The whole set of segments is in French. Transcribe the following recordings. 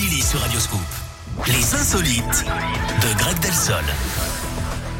Family sur Radioscoop. Les insolites de Greg Delsol.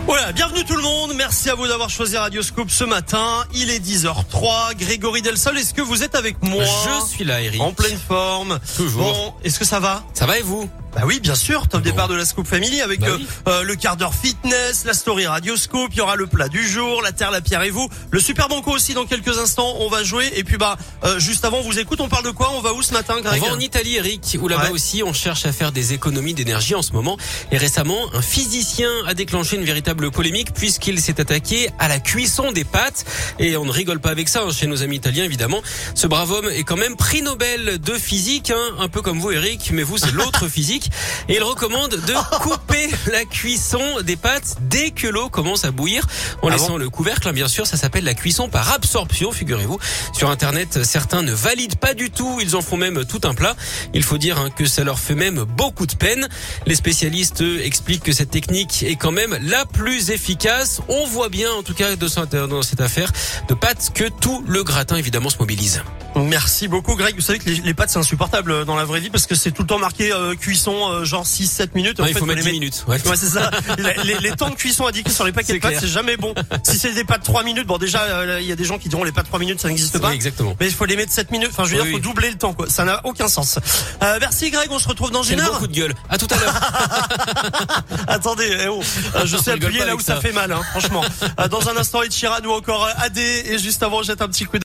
Voilà, bienvenue tout le monde. Merci à vous d'avoir choisi Radioscope ce matin. Il est 10h03. Grégory Delsol, est-ce que vous êtes avec moi? Je suis là, Eric. En pleine forme. Toujours. Bon, est-ce que ça va? Ça va et vous? Bah oui, bien sûr. Top Bon. départ de la Scoop Family avec Bah euh, oui. euh, le quart d'heure fitness, la story Radioscope. Il y aura le plat du jour, la terre, la pierre et vous. Le super banco aussi dans quelques instants. On va jouer. Et puis bah, euh, juste avant, on vous écoute. On parle de quoi? On va où ce matin, On Greg va en Italie, Eric, où là-bas Ouais. aussi on cherche à faire des économies d'énergie en ce moment. Et récemment, un physicien a déclenché une véritable polémique puisqu'il s'est attaqué à la cuisson des pâtes. Et on ne rigole pas avec ça hein, chez nos amis italiens, évidemment. Ce brave homme est quand même prix Nobel de physique, hein, un peu comme vous, Eric, mais vous c'est l'autre physique. Et il recommande de couper la cuisson des pâtes dès que l'eau commence à bouillir, en Ah laissant bon le couvercle. hein, Bien sûr, ça s'appelle la cuisson par absorption, figurez-vous. Sur Internet, certains ne valident pas du tout. Ils en font même tout un plat. Il faut dire hein, que ça leur fait même beaucoup de peine. Les spécialistes eux, expliquent que cette technique est quand même la plus efficace. On voit bien, en tout cas, dans cette affaire de pâtes, que tout le gratin évidemment se mobilise. Merci beaucoup Greg. Vous savez que les, les pâtes c'est insupportable euh, dans la vraie vie parce que c'est tout le temps marqué euh, cuisson euh, genre 6-7 minutes. En Ouais, il fait, faut mettre les 10 mettre- minutes. Ouais. Ouais, c'est ça. les, temps de cuisson indiqués sur les paquets de pâtes, c'est jamais bon. Si c'est des pâtes 3 minutes, bon déjà euh, il y a des gens qui diront les pâtes 3 minutes ça n'existe pas. Oui, exactement. Mais il faut les mettre 7 minutes. Enfin, je veux Oui, dire, faut oui. doubler le temps, quoi. Ça n'a aucun sens. Euh, merci, Greg. On se retrouve dans une heure. coup de gueule. À tout à l'heure. Attendez, eh oh. Je sais appuyer là où ça. ça. fait mal, hein, franchement. Dans un instant, Sheeran ou encore AD. Et juste avant, jette un petit coup